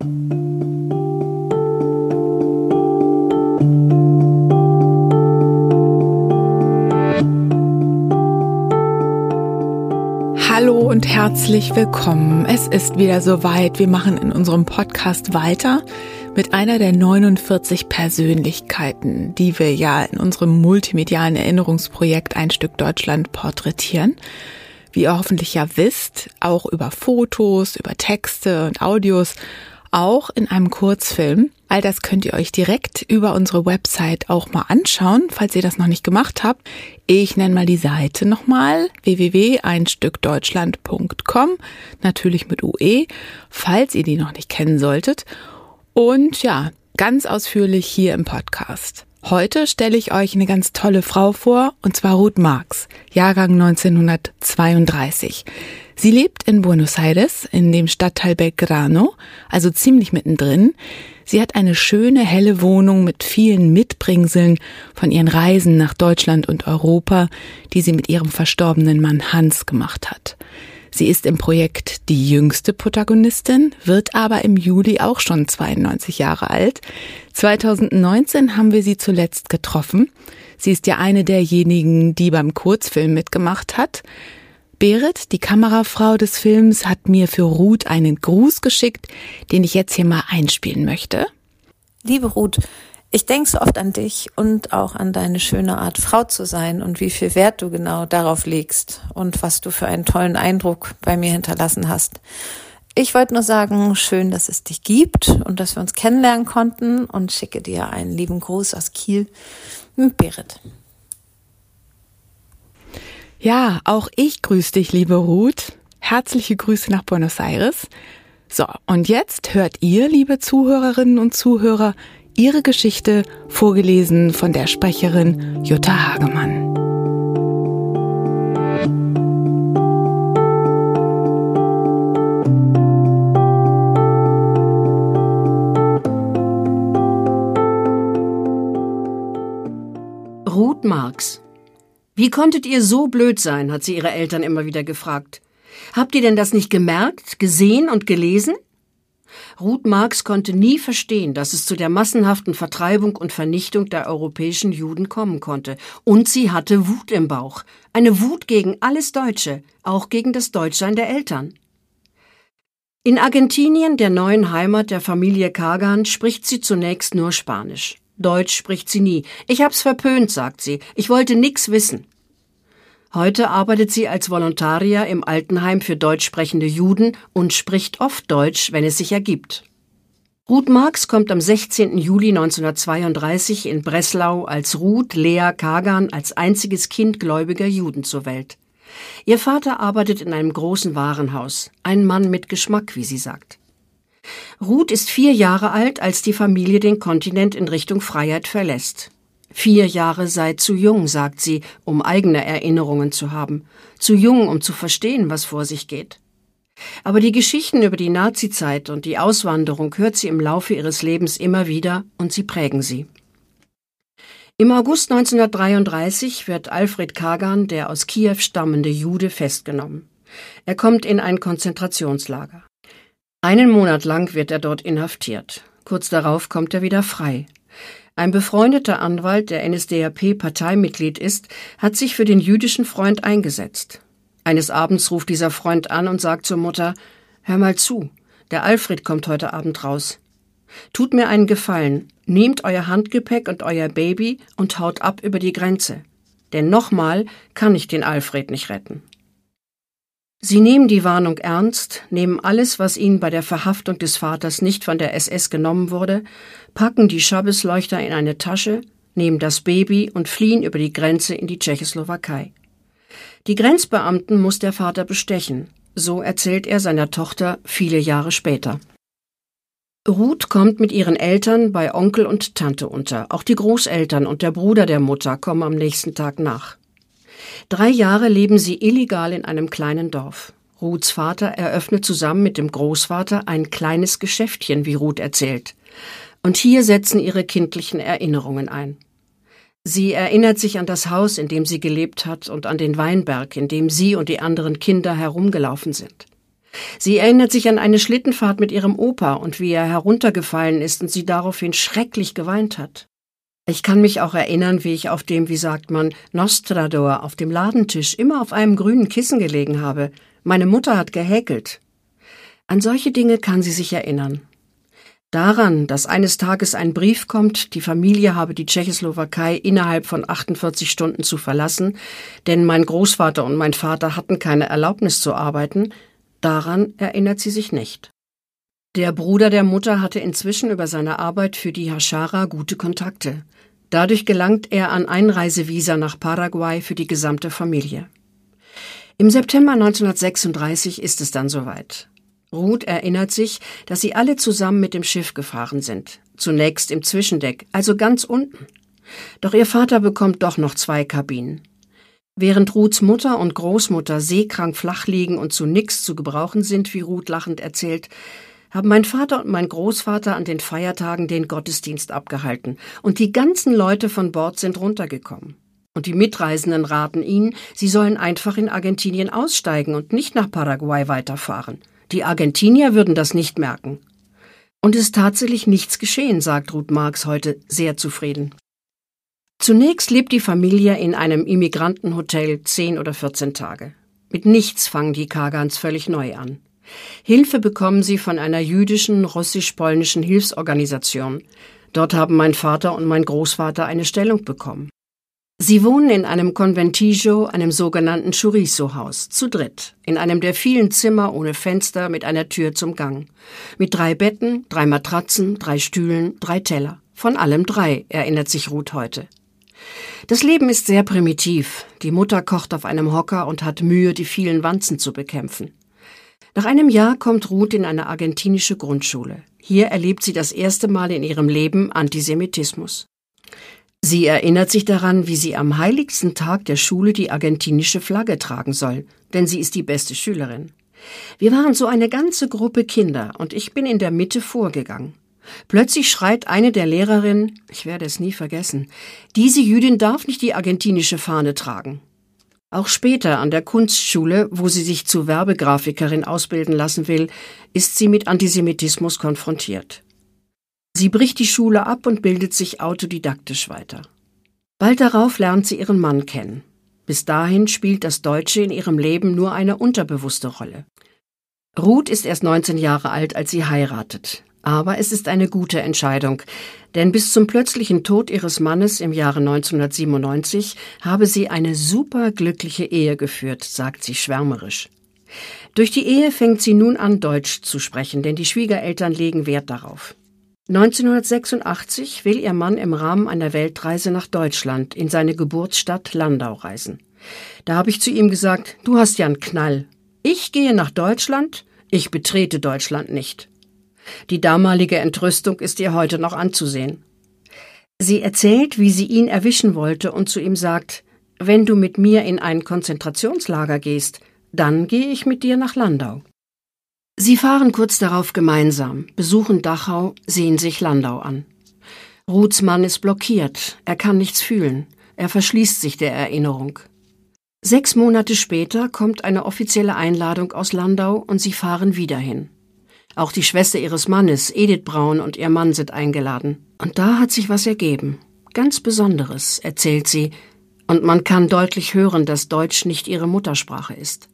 Hallo und herzlich willkommen. Es ist wieder soweit. Wir machen in unserem Podcast weiter mit einer der 49 Persönlichkeiten, die wir ja in unserem multimedialen Erinnerungsprojekt Ein Stück Deutschland porträtieren. Wie ihr hoffentlich ja wisst, auch über Fotos, über Texte und Audios auch in einem Kurzfilm. All das könnt ihr euch direkt über unsere Website auch mal anschauen, falls ihr das noch nicht gemacht habt. Ich nenne mal die Seite nochmal www.einstückdeutschland.com, natürlich mit UE, falls ihr die noch nicht kennen solltet. Und ja, ganz ausführlich hier im Podcast. Heute stelle ich euch eine ganz tolle Frau vor, und zwar Ruth Marx, Jahrgang 1932. Sie lebt in Buenos Aires, in dem Stadtteil Belgrano, also ziemlich mittendrin. Sie hat eine schöne, helle Wohnung mit vielen Mitbringseln von ihren Reisen nach Deutschland und Europa, die sie mit ihrem verstorbenen Mann Hans gemacht hat. Sie ist im Projekt die jüngste Protagonistin, wird aber im Juli auch schon 92 Jahre alt. 2019 haben wir sie zuletzt getroffen. Sie ist ja eine derjenigen, die beim Kurzfilm mitgemacht hat. Berit, die Kamerafrau des Films, hat mir für Ruth einen Gruß geschickt, den ich jetzt hier mal einspielen möchte. Liebe Ruth, ich denke so oft an dich und auch an deine schöne Art, Frau zu sein und wie viel Wert du genau darauf legst und was du für einen tollen Eindruck bei mir hinterlassen hast. Ich wollte nur sagen, schön, dass es dich gibt und dass wir uns kennenlernen konnten und schicke dir einen lieben Gruß aus Kiel. Berit. Ja, auch ich grüße dich, liebe Ruth. Herzliche Grüße nach Buenos Aires. So, und jetzt hört ihr, liebe Zuhörerinnen und Zuhörer, ihre Geschichte vorgelesen von der Sprecherin Jutta Hagemann. Wie konntet ihr so blöd sein? hat sie ihre Eltern immer wieder gefragt. Habt ihr denn das nicht gemerkt, gesehen und gelesen? Ruth Marx konnte nie verstehen, dass es zu der massenhaften Vertreibung und Vernichtung der europäischen Juden kommen konnte. Und sie hatte Wut im Bauch. Eine Wut gegen alles Deutsche, auch gegen das Deutschsein der Eltern. In Argentinien, der neuen Heimat der Familie Kagan, spricht sie zunächst nur Spanisch. Deutsch spricht sie nie. Ich hab's verpönt, sagt sie. Ich wollte nix wissen. Heute arbeitet sie als Volontaria im Altenheim für deutsch sprechende Juden und spricht oft Deutsch, wenn es sich ergibt. Ruth Marx kommt am 16. Juli 1932 in Breslau als Ruth Lea Kagan als einziges Kind gläubiger Juden zur Welt. Ihr Vater arbeitet in einem großen Warenhaus, ein Mann mit Geschmack, wie sie sagt. Ruth ist vier Jahre alt, als die Familie den Kontinent in Richtung Freiheit verlässt. Vier Jahre sei zu jung, sagt sie, um eigene Erinnerungen zu haben, zu jung, um zu verstehen, was vor sich geht. Aber die Geschichten über die Nazizeit und die Auswanderung hört sie im Laufe ihres Lebens immer wieder und sie prägen sie. Im August 1933 wird Alfred Kagan, der aus Kiew stammende Jude, festgenommen. Er kommt in ein Konzentrationslager. Einen Monat lang wird er dort inhaftiert. Kurz darauf kommt er wieder frei. Ein befreundeter Anwalt, der NSDAP-Parteimitglied ist, hat sich für den jüdischen Freund eingesetzt. Eines Abends ruft dieser Freund an und sagt zur Mutter, Hör mal zu, der Alfred kommt heute Abend raus. Tut mir einen Gefallen, nehmt euer Handgepäck und euer Baby und haut ab über die Grenze. Denn nochmal kann ich den Alfred nicht retten. Sie nehmen die Warnung ernst, nehmen alles, was ihnen bei der Verhaftung des Vaters nicht von der SS genommen wurde, packen die Schabbesleuchter in eine Tasche, nehmen das Baby und fliehen über die Grenze in die Tschechoslowakei. Die Grenzbeamten muss der Vater bestechen, so erzählt er seiner Tochter viele Jahre später. Ruth kommt mit ihren Eltern bei Onkel und Tante unter. Auch die Großeltern und der Bruder der Mutter kommen am nächsten Tag nach. Drei Jahre leben sie illegal in einem kleinen Dorf. Ruths Vater eröffnet zusammen mit dem Großvater ein kleines Geschäftchen, wie Ruth erzählt. Und hier setzen ihre kindlichen Erinnerungen ein. Sie erinnert sich an das Haus, in dem sie gelebt hat, und an den Weinberg, in dem sie und die anderen Kinder herumgelaufen sind. Sie erinnert sich an eine Schlittenfahrt mit ihrem Opa und wie er heruntergefallen ist und sie daraufhin schrecklich geweint hat. Ich kann mich auch erinnern, wie ich auf dem, wie sagt man, Nostrador auf dem Ladentisch immer auf einem grünen Kissen gelegen habe. Meine Mutter hat gehäkelt. An solche Dinge kann sie sich erinnern. Daran, dass eines Tages ein Brief kommt, die Familie habe die Tschechoslowakei innerhalb von 48 Stunden zu verlassen, denn mein Großvater und mein Vater hatten keine Erlaubnis zu arbeiten, daran erinnert sie sich nicht. Der Bruder der Mutter hatte inzwischen über seine Arbeit für die Hashara gute Kontakte. Dadurch gelangt er an Einreisevisa nach Paraguay für die gesamte Familie. Im September 1936 ist es dann soweit. Ruth erinnert sich, dass sie alle zusammen mit dem Schiff gefahren sind. Zunächst im Zwischendeck, also ganz unten. Doch ihr Vater bekommt doch noch zwei Kabinen. Während Ruths Mutter und Großmutter seekrank flach liegen und zu nix zu gebrauchen sind, wie Ruth lachend erzählt, haben mein Vater und mein Großvater an den Feiertagen den Gottesdienst abgehalten und die ganzen Leute von Bord sind runtergekommen. Und die Mitreisenden raten ihnen, sie sollen einfach in Argentinien aussteigen und nicht nach Paraguay weiterfahren. Die Argentinier würden das nicht merken. Und es ist tatsächlich nichts geschehen, sagt Ruth Marx heute sehr zufrieden. Zunächst lebt die Familie in einem Immigrantenhotel zehn oder vierzehn Tage. Mit nichts fangen die Kagans völlig neu an. Hilfe bekommen sie von einer jüdischen, russisch-polnischen Hilfsorganisation. Dort haben mein Vater und mein Großvater eine Stellung bekommen. Sie wohnen in einem Conventijo, einem sogenannten Chorizo-Haus, zu dritt, in einem der vielen Zimmer ohne Fenster mit einer Tür zum Gang. Mit drei Betten, drei Matratzen, drei Stühlen, drei Teller. Von allem drei, erinnert sich Ruth heute. Das Leben ist sehr primitiv. Die Mutter kocht auf einem Hocker und hat Mühe, die vielen Wanzen zu bekämpfen. Nach einem Jahr kommt Ruth in eine argentinische Grundschule. Hier erlebt sie das erste Mal in ihrem Leben Antisemitismus. Sie erinnert sich daran, wie sie am heiligsten Tag der Schule die argentinische Flagge tragen soll, denn sie ist die beste Schülerin. Wir waren so eine ganze Gruppe Kinder und ich bin in der Mitte vorgegangen. Plötzlich schreit eine der Lehrerinnen, ich werde es nie vergessen, diese Jüdin darf nicht die argentinische Fahne tragen. Auch später an der Kunstschule, wo sie sich zur Werbegrafikerin ausbilden lassen will, ist sie mit Antisemitismus konfrontiert. Sie bricht die Schule ab und bildet sich autodidaktisch weiter. Bald darauf lernt sie ihren Mann kennen. Bis dahin spielt das Deutsche in ihrem Leben nur eine unterbewusste Rolle. Ruth ist erst 19 Jahre alt, als sie heiratet. Aber es ist eine gute Entscheidung, denn bis zum plötzlichen Tod ihres Mannes im Jahre 1997 habe sie eine superglückliche Ehe geführt, sagt sie schwärmerisch. Durch die Ehe fängt sie nun an, Deutsch zu sprechen, denn die Schwiegereltern legen Wert darauf. 1986 will ihr Mann im Rahmen einer Weltreise nach Deutschland in seine Geburtsstadt Landau reisen. Da habe ich zu ihm gesagt, du hast ja einen Knall. Ich gehe nach Deutschland, ich betrete Deutschland nicht. Die damalige Entrüstung ist ihr heute noch anzusehen. Sie erzählt, wie sie ihn erwischen wollte und zu ihm sagt, wenn du mit mir in ein Konzentrationslager gehst, dann gehe ich mit dir nach Landau. Sie fahren kurz darauf gemeinsam, besuchen Dachau, sehen sich Landau an. Ruths Mann ist blockiert, er kann nichts fühlen, er verschließt sich der Erinnerung. Sechs Monate später kommt eine offizielle Einladung aus Landau und sie fahren wieder hin. Auch die Schwester ihres Mannes, Edith Braun, und ihr Mann sind eingeladen. Und da hat sich was ergeben. Ganz Besonderes, erzählt sie, und man kann deutlich hören, dass Deutsch nicht ihre Muttersprache ist.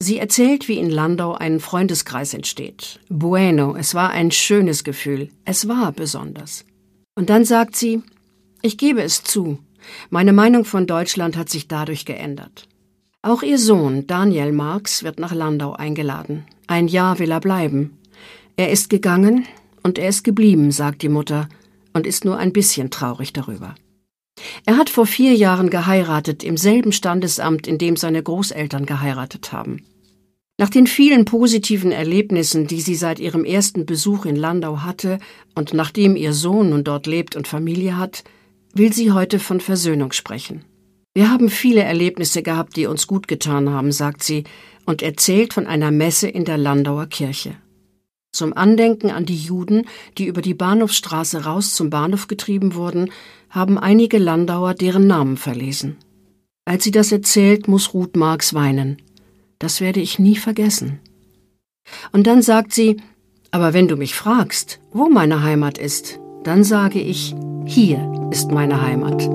Sie erzählt, wie in Landau ein Freundeskreis entsteht. Bueno, es war ein schönes Gefühl. Es war besonders. Und dann sagt sie, ich gebe es zu, meine Meinung von Deutschland hat sich dadurch geändert. Auch ihr Sohn Daniel Marx wird nach Landau eingeladen. Ein Jahr will er bleiben. Er ist gegangen und er ist geblieben, sagt die Mutter, und ist nur ein bisschen traurig darüber. Er hat vor vier Jahren geheiratet im selben Standesamt, in dem seine Großeltern geheiratet haben. Nach den vielen positiven Erlebnissen, die sie seit ihrem ersten Besuch in Landau hatte und nachdem ihr Sohn nun dort lebt und Familie hat, will sie heute von Versöhnung sprechen. Wir haben viele Erlebnisse gehabt, die uns gut getan haben, sagt sie und erzählt von einer Messe in der Landauer Kirche. Zum Andenken an die Juden, die über die Bahnhofsstraße raus zum Bahnhof getrieben wurden, haben einige Landauer deren Namen verlesen. Als sie das erzählt, muss Ruth Marx weinen. Das werde ich nie vergessen. Und dann sagt sie, aber wenn du mich fragst, wo meine Heimat ist, dann sage ich, hier ist meine Heimat.